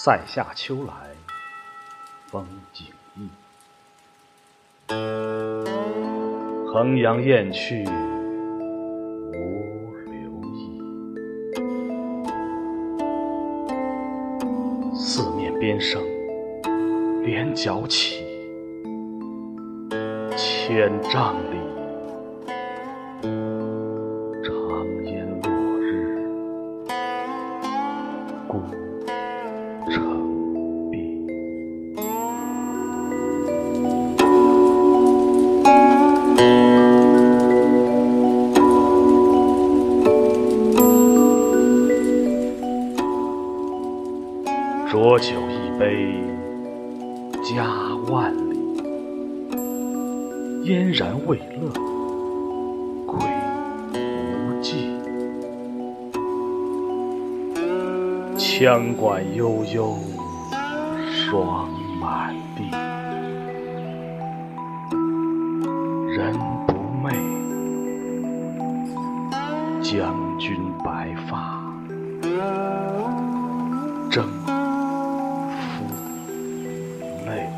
塞下秋来风景异，衡阳雁去无留意。四面边声连角起，千丈里。长烟落日孤城闭，浊酒一杯家万里，燕然未勒羌管悠悠，霜满地。人不寐，将军白发，征夫泪。